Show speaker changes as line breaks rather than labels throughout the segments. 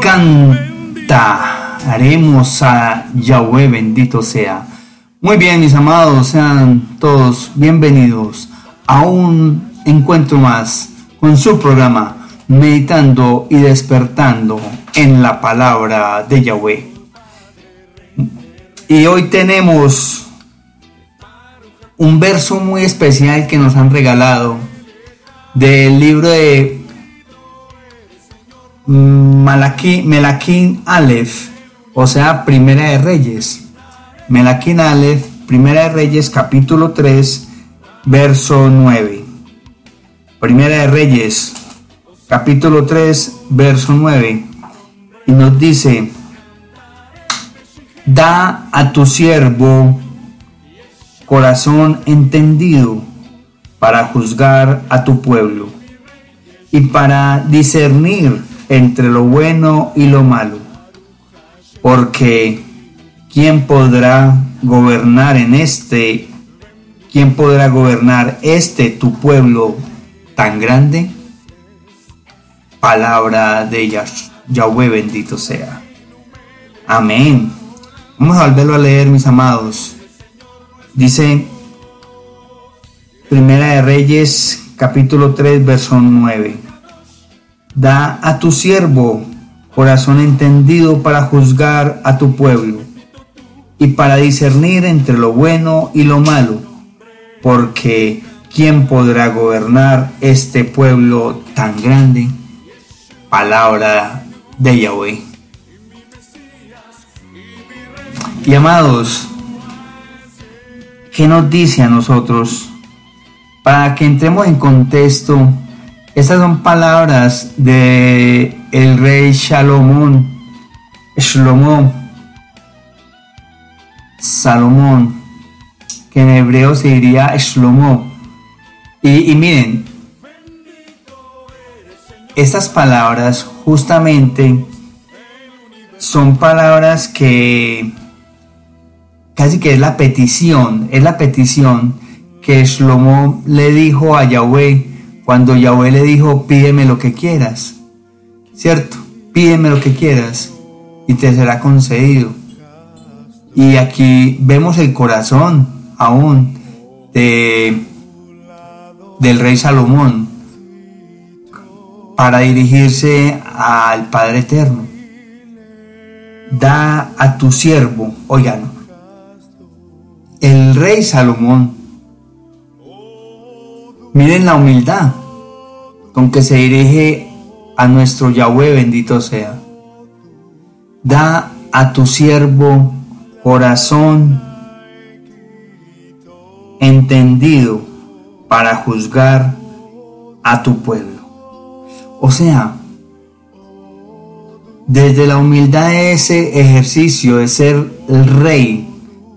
canta, haremos a Yahweh, bendito sea. Muy bien, mis amados, sean todos bienvenidos a un encuentro más con su programa, meditando y despertando en la palabra de Yahweh. Y hoy tenemos un verso muy especial que nos han regalado del libro de Melaquín Aleph, o sea, Primera de Reyes. Melaquín Aleph, Primera de Reyes, capítulo 3, verso 9. Primera de Reyes, capítulo 3, verso 9. Y nos dice, da a tu siervo corazón entendido para juzgar a tu pueblo y para discernir entre lo bueno y lo malo. Porque ¿quién podrá gobernar en este? ¿Quién podrá gobernar este tu pueblo tan grande? Palabra de Yahweh bendito sea. Amén. Vamos a volverlo a leer, mis amados. Dice Primera de Reyes, capítulo 3, verso 9. Da a tu siervo corazón entendido para juzgar a tu pueblo y para discernir entre lo bueno y lo malo, porque ¿quién podrá gobernar este pueblo tan grande? Palabra de Yahweh. Y amados, ¿qué nos dice a nosotros? Para que entremos en contexto, estas son palabras de el rey Salomón, Shlomo, Salomón, que en hebreo se diría Shlomo. Y, y miren, estas palabras justamente son palabras que casi que es la petición, es la petición que Shlomo le dijo a Yahweh cuando Yahweh le dijo, pídeme lo que quieras, ¿cierto? Pídeme lo que quieras y te será concedido. Y aquí vemos el corazón aún de, del rey Salomón para dirigirse al Padre Eterno. Da a tu siervo, oigan, el rey Salomón Miren la humildad con que se dirige a nuestro Yahweh bendito sea. Da a tu siervo corazón entendido para juzgar a tu pueblo. O sea, desde la humildad de ese ejercicio de ser el rey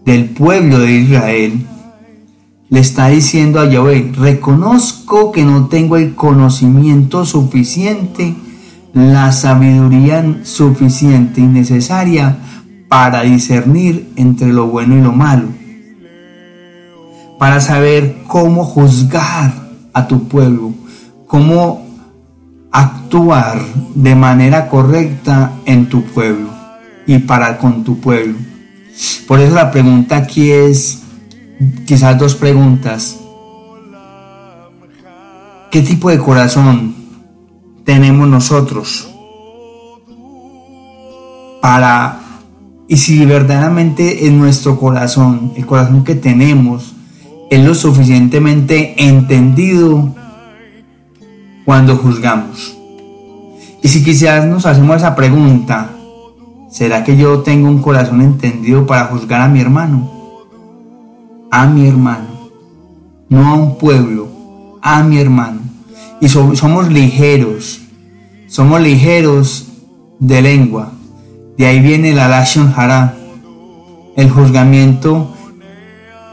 del pueblo de Israel, le está diciendo a Yahweh, reconozco que no tengo el conocimiento suficiente, la sabiduría suficiente y necesaria para discernir entre lo bueno y lo malo, para saber cómo juzgar a tu pueblo, cómo actuar de manera correcta en tu pueblo y para con tu pueblo. Por eso la pregunta aquí es, quizás dos preguntas. ¿Qué tipo de corazón tenemos nosotros para, y si verdaderamente en nuestro corazón, el corazón que tenemos, es lo suficientemente entendido cuando juzgamos? Y si quizás nos hacemos esa pregunta, ¿será que yo tengo un corazón entendido para juzgar a mi hermano? A mi hermano, no a un pueblo, a mi hermano. Y somos ligeros, somos ligeros de lengua. De ahí viene la Lashon Hara, el juzgamiento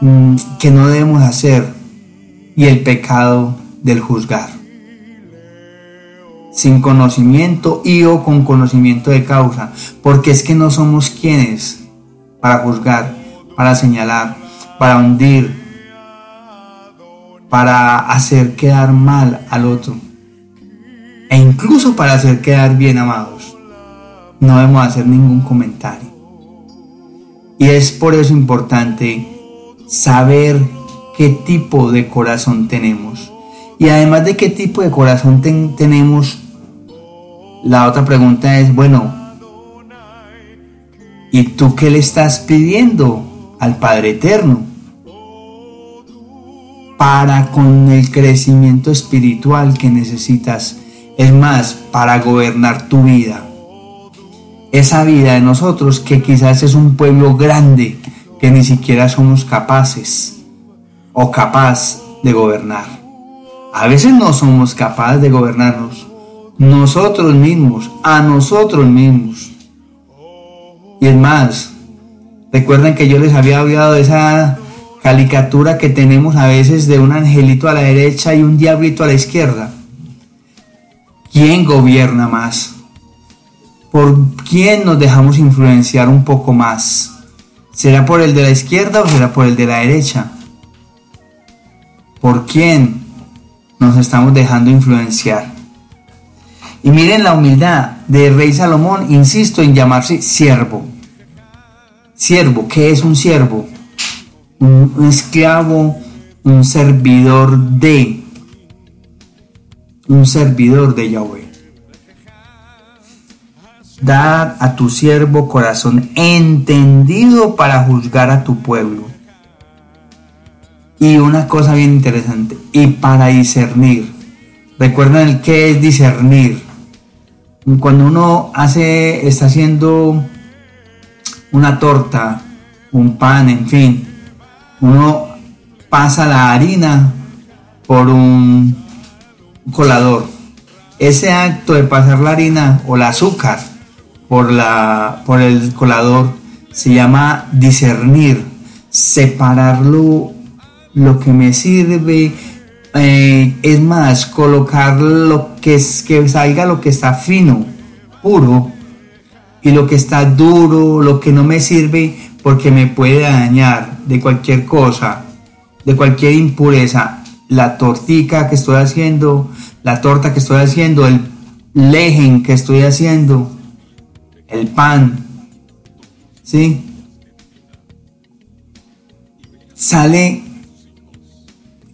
mm, que no debemos hacer y el pecado del juzgar. Sin conocimiento y o con conocimiento de causa, porque es que no somos quienes para juzgar, para señalar, para hundir, para hacer quedar mal al otro e incluso para hacer quedar bien amados. no debemos hacer ningún comentario. Y es por eso importante saber qué tipo de corazón tenemos. Y además de qué tipo de corazón tenemos, la otra pregunta es, bueno, ¿y tú qué le estás pidiendo al Padre Eterno? Para con el crecimiento espiritual que necesitas, es más, para gobernar tu vida. Esa vida de nosotros que quizás es un pueblo grande que ni siquiera somos capaces o capaz de gobernar. A veces no somos capaces de gobernarnos nosotros mismos, a nosotros mismos. Y es más, recuerden que yo les había hablado de esa caricatura que tenemos a veces de un angelito a la derecha y un diablito a la izquierda. ¿Quién gobierna más? ¿Por quién nos dejamos influenciar un poco más? ¿Será por el de la izquierda o será por el de la derecha? ¿Por quién nos estamos dejando influenciar. Y miren la humildad del rey Salomón, insisto en llamarse siervo. Siervo, ¿qué es un siervo? Un, esclavo, un servidor de, un servidor de Yahweh. Dar a tu siervo corazón entendido para juzgar a tu pueblo y una cosa bien interesante, y para discernir. Recuerden qué es discernir. Cuando uno hace, está haciendo una torta, un pan, en fin, uno pasa la harina por un colador. Ese acto de pasar la harina o el azúcar por, la, por el colador se llama discernir, separarlo lo que me sirve, eh, es más, colocar lo que, es, que salga lo que está fino, puro, y lo que está duro, lo que no me sirve, porque me puede dañar de cualquier cosa, de cualquier impureza. La tortica que estoy haciendo, la torta que estoy haciendo, el lejen que estoy haciendo, el pan, ¿sí? Sale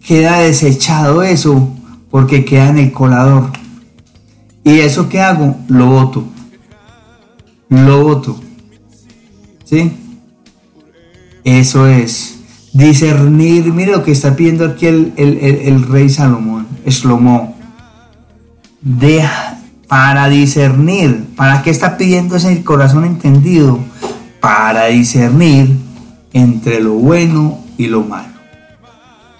queda desechado eso porque queda en el colador. ¿Y eso qué hago? Lo voto. Lo voto. ¿Sí? Eso es. Discernir, mire lo que está pidiendo aquí el, rey Salomón. Deja, para discernir, ¿para qué está pidiendo ese corazón entendido? Para discernir entre lo bueno y lo malo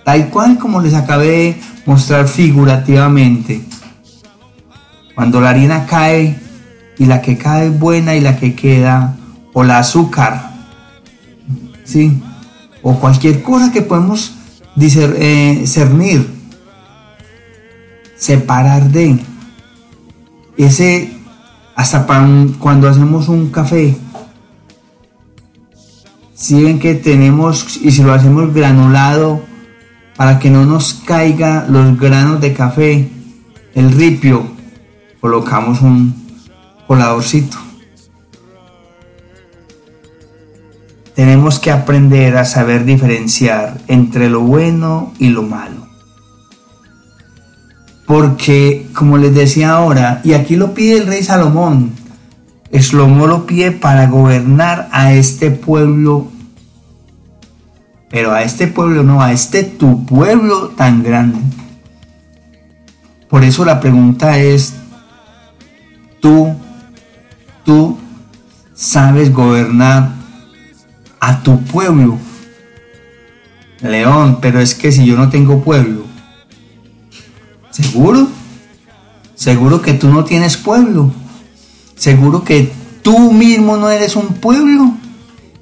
tal cual como les acabé de mostrar figurativamente. Cuando la harina cae y la que cae es buena y la que queda, o la azúcar, ¿sí? O cualquier cosa que podemos discernir, eh, separar de ese, hasta cuando hacemos un café, si ven que tenemos, y si lo hacemos granulado, para que no nos caiga los granos de café, el ripio, colocamos un coladorcito. Tenemos que aprender a saber diferenciar entre lo bueno y lo malo. Porque, como les decía ahora, y aquí lo pide el rey Salomón, Salomón lo pide para gobernar a este pueblo pero a este pueblo no, a este tu pueblo tan grande. Por eso la pregunta es, tú sabes gobernar a tu pueblo. León, pero es que si yo no tengo pueblo, ¿seguro? Seguro que tú no tienes pueblo. Seguro que tú mismo no eres un pueblo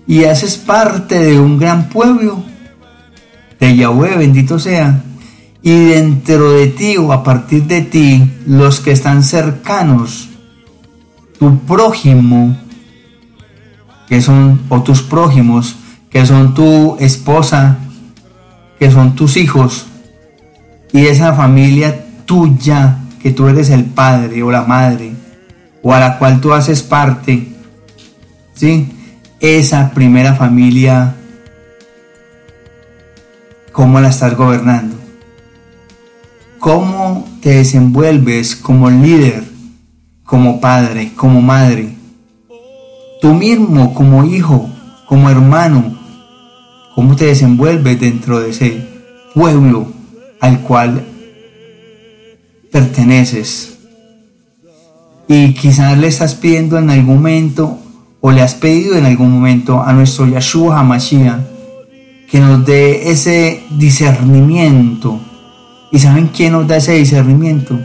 y haces parte de un gran pueblo de Yahweh, bendito sea. Y dentro de ti o a partir de ti, los que están cercanos, tu prójimo, que son, o tus prójimos, que son tu esposa, que son tus hijos, y esa familia tuya, que tú eres el padre o la madre, o a la cual tú haces parte, ¿sí? Esa primera familia, ¿cómo la estás gobernando? ¿Cómo te desenvuelves como líder, como padre, como madre? Tú mismo como hijo, como hermano, ¿cómo te desenvuelves dentro de ese pueblo al cual perteneces? Y quizás le estás pidiendo en algún momento o le has pedido en algún momento a nuestro Yahshua HaMashiach que nos dé ese discernimiento. ¿Y saben quién nos da ese discernimiento?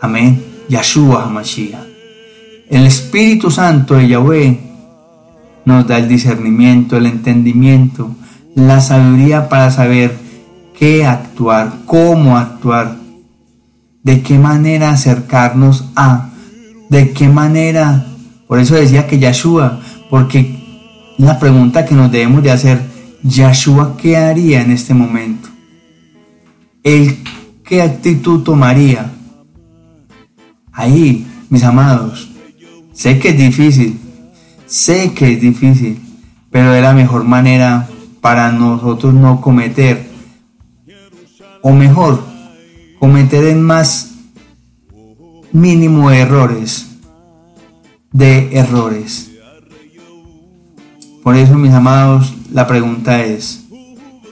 Amén. Yahshua HaMashiach. El Espíritu Santo de Yahweh nos da el discernimiento, el entendimiento, la sabiduría para saber qué actuar, cómo actuar, de qué manera acercarnos a, de qué manera por eso decía que Yahshua, porque la pregunta que nos debemos de hacer, Yahshua, ¿qué haría en este momento? ¿El qué actitud tomaría? Ahí, mis amados, sé que es difícil, sé que es difícil, pero es la mejor manera para nosotros no cometer, o mejor, cometer en más mínimo errores de errores. Por eso, mis amados, la pregunta es,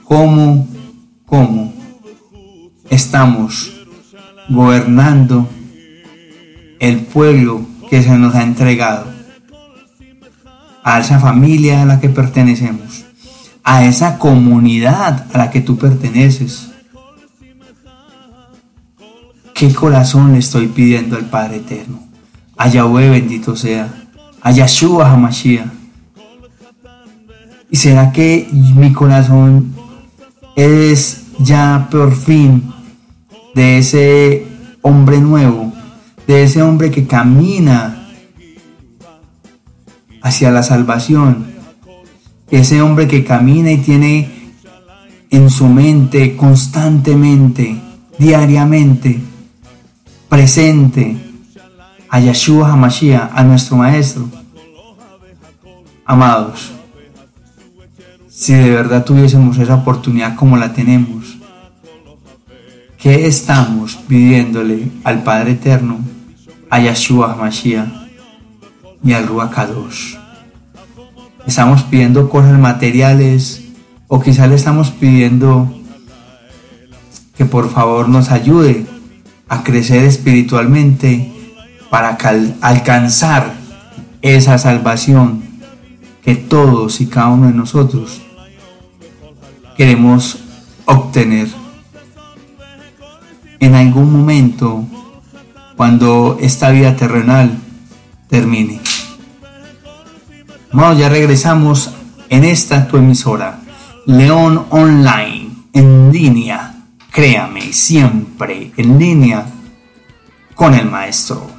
¿cómo, cómo estamos gobernando el pueblo que se nos ha entregado? A esa familia a la que pertenecemos, a esa comunidad a la que tú perteneces. ¿Qué corazón le estoy pidiendo al Padre Eterno? a Yahweh bendito sea, a Yahshua Hamashiach. ¿Y será que mi corazón es ya por fin de ese hombre nuevo, de ese hombre que camina hacia la salvación, ese hombre que camina y tiene en su mente constantemente, diariamente, presente, a Yeshua HaMashiach, a nuestro Maestro. Amados, si de verdad tuviésemos esa oportunidad como la tenemos, ¿qué estamos pidiéndole al Padre Eterno, a Yeshua HaMashiach y al Ruach? ¿Estamos pidiendo cosas materiales o quizás le estamos pidiendo que por favor nos ayude a crecer espiritualmente para alcanzar esa salvación que todos y cada uno de nosotros queremos obtener. En algún momento, cuando esta vida terrenal termine. Bueno, ya regresamos en esta tu emisora, León Online, en línea, créame, siempre en línea con el maestro.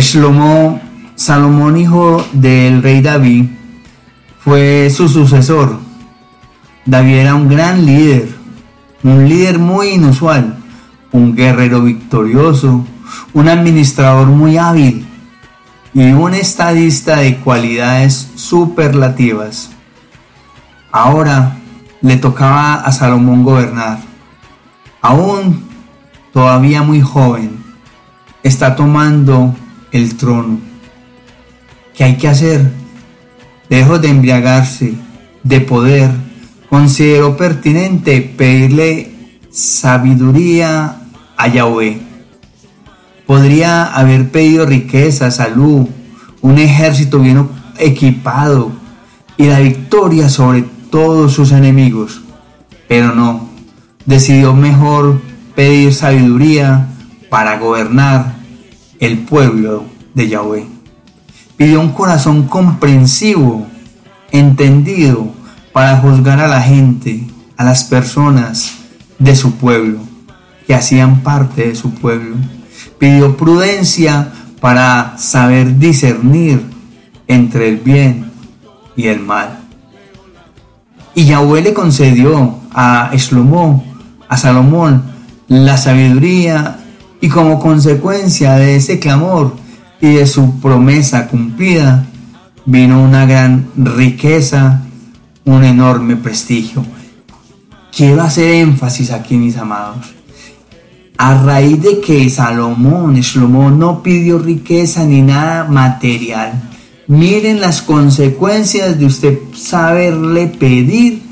Shlomo, Salomón, hijo del rey David, fue su sucesor. David era un gran líder, un líder muy inusual, un guerrero victorioso, un administrador muy hábil y un estadista de cualidades superlativas. Ahora le tocaba a Salomón gobernar. Aún todavía muy joven, está tomando el trono. ¿Qué hay que hacer? Lejos de embriagarse de poder, consideró pertinente pedirle sabiduría a Yahweh. Podría haber pedido riqueza, salud, un ejército bien equipado y la victoria sobre todos sus enemigos. Pero no, decidió mejor pedir sabiduría para gobernar el pueblo de Yahweh. Pidió un corazón comprensivo, entendido, para juzgar a la gente, a las personas de su pueblo, que hacían parte de su pueblo. Pidió prudencia para saber discernir entre el bien y el mal. Y Yahweh le concedió a Shlomo, a Salomón, la sabiduría y como consecuencia de ese clamor y de su promesa cumplida, vino una gran riqueza, un enorme prestigio. Quiero hacer énfasis aquí, mis amados. A raíz de que Salomón, Shlomo, no pidió riqueza ni nada material, miren las consecuencias de usted saberle pedir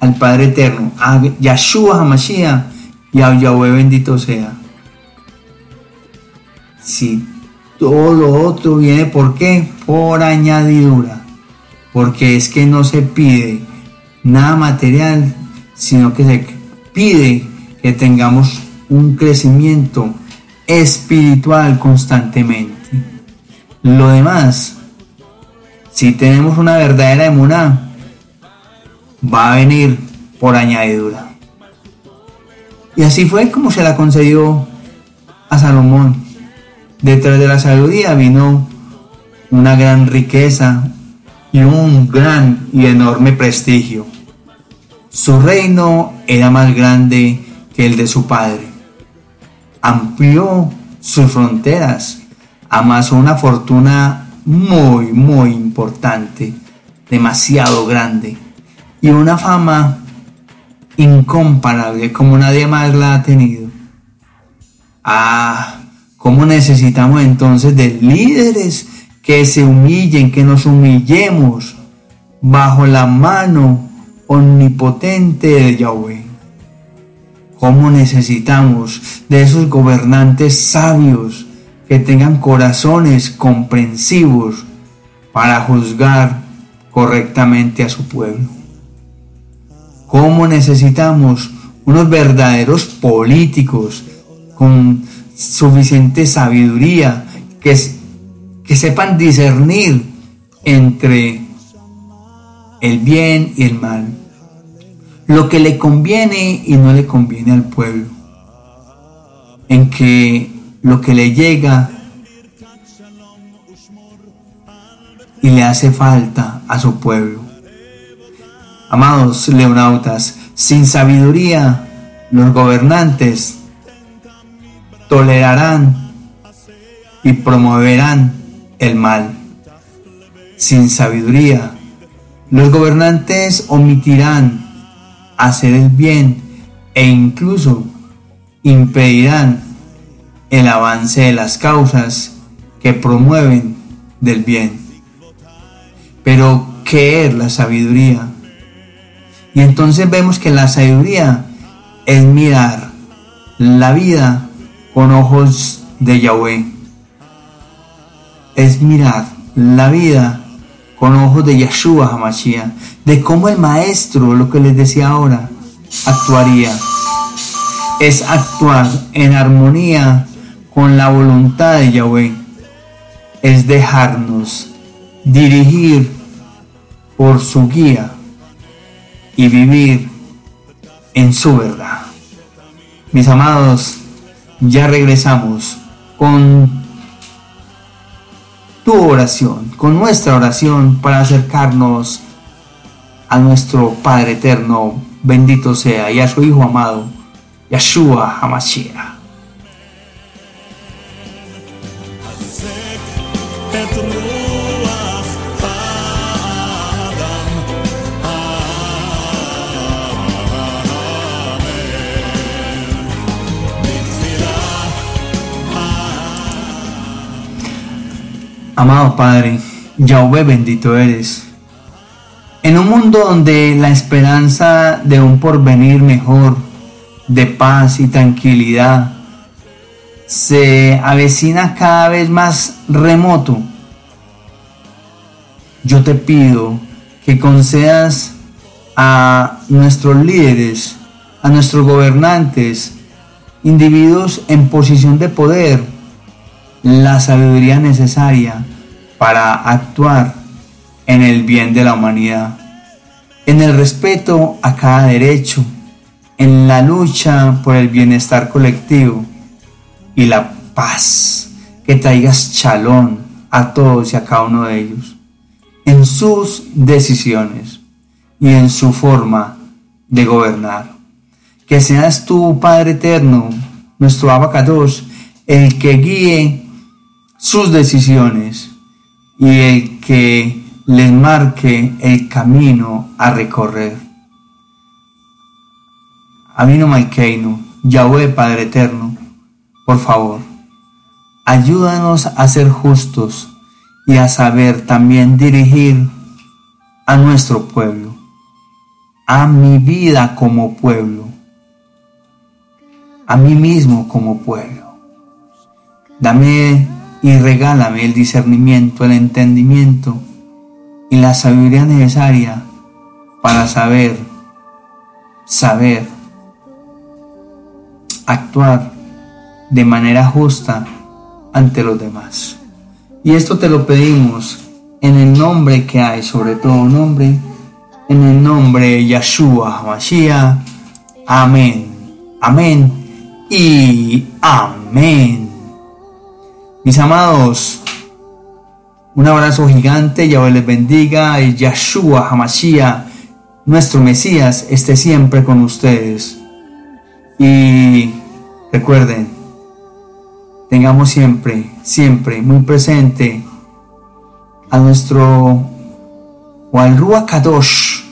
al Padre Eterno, a Yahshua HaMashiach y a Yahweh bendito sea. Si todo lo otro viene, ¿por qué? Por añadidura. Porque es que no se pide nada material, sino que se pide que tengamos un crecimiento espiritual constantemente. Lo demás, si tenemos una verdadera emuná, va a venir por añadidura. Y así fue como se la concedió a Salomón. Detrás de la sabiduría vino una gran riqueza y un gran y enorme prestigio. Su reino era más grande que el de su padre amplió sus fronteras, amasó una fortuna muy, muy importante, demasiado grande, y una fama incomparable como nadie más la ha tenido. Ah, ¿cómo necesitamos entonces de líderes que se humillen, que nos humillemos bajo la mano omnipotente de Yahweh? cómo necesitamos de esos gobernantes sabios que tengan corazones comprensivos para juzgar correctamente a su pueblo. Cómo necesitamos unos verdaderos políticos con suficiente sabiduría que, que sepan discernir entre el bien y el mal lo que le conviene y no le conviene al pueblo, en que lo que le llega y le hace falta a su pueblo. Amados leonautas, sin sabiduría los gobernantes tolerarán y promoverán el mal. Sin sabiduría los gobernantes omitirán hacer el bien e incluso impedirán el avance de las causas que promueven del bien. Pero, ¿qué es la sabiduría? Y entonces vemos que la sabiduría es mirar la vida con ojos de Yahweh. Es mirar la vida con ojos de Yeshua Hamashiach, de cómo el maestro, lo que les decía ahora, actuaría. Es actuar en armonía con la voluntad de Yahweh. Es dejarnos dirigir por su guía y vivir en su verdad. Mis amados, ya regresamos con tu oración, con nuestra oración para acercarnos a nuestro Padre eterno, bendito sea, y a su Hijo amado, Yeshua HaMashiach. Amado Padre, Yahweh bendito eres. En un mundo donde la esperanza de un porvenir mejor, de paz y tranquilidad, se avecina cada vez más remoto, yo te pido que concedas a nuestros líderes, a nuestros gobernantes, individuos en posición de poder, la sabiduría necesaria para actuar en el bien de la humanidad, en el respeto a cada derecho, en la lucha por el bienestar colectivo y la paz que traigas chalón a todos y a cada uno de ellos, en sus decisiones y en su forma de gobernar. Que seas tú, Padre Eterno, nuestro abacados, el que guíe sus decisiones y el que les marque el camino a recorrer. Amino Malkeino, Yahweh Padre Eterno, por favor, ayúdanos a ser justos y a saber también dirigir a nuestro pueblo, a mi vida como pueblo, a mí mismo como pueblo. Dame y regálame el discernimiento, el entendimiento y la sabiduría necesaria para saber, saber actuar de manera justa ante los demás. Y esto te lo pedimos en el nombre que hay, sobre todo nombre, en el nombre de Yahshua Mashiach. Amén, amén y amén. Mis amados, un abrazo gigante, Yahweh les bendiga y Yahshua Hamashiach, nuestro Mesías, esté siempre con ustedes. Y recuerden, tengamos siempre, siempre muy presente a nuestro o al Kadosh,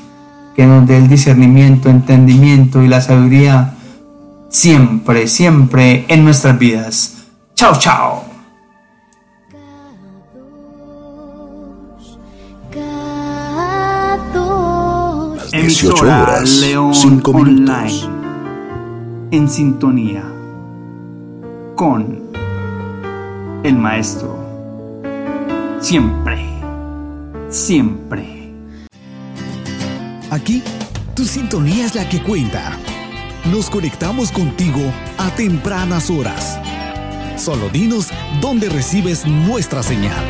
que nos dé el discernimiento, entendimiento y la sabiduría siempre, siempre en nuestras vidas. Chao, chao.
18 horas, 5 minutos.
En sintonía con el maestro. Siempre, siempre.
Aquí, tu sintonía es la que cuenta. Nos conectamos contigo a tempranas horas. Solo dinos dónde recibes nuestra señal.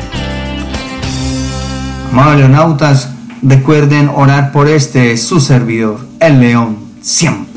Amados leonautas, recuerden orar por este su servidor, el león, siempre.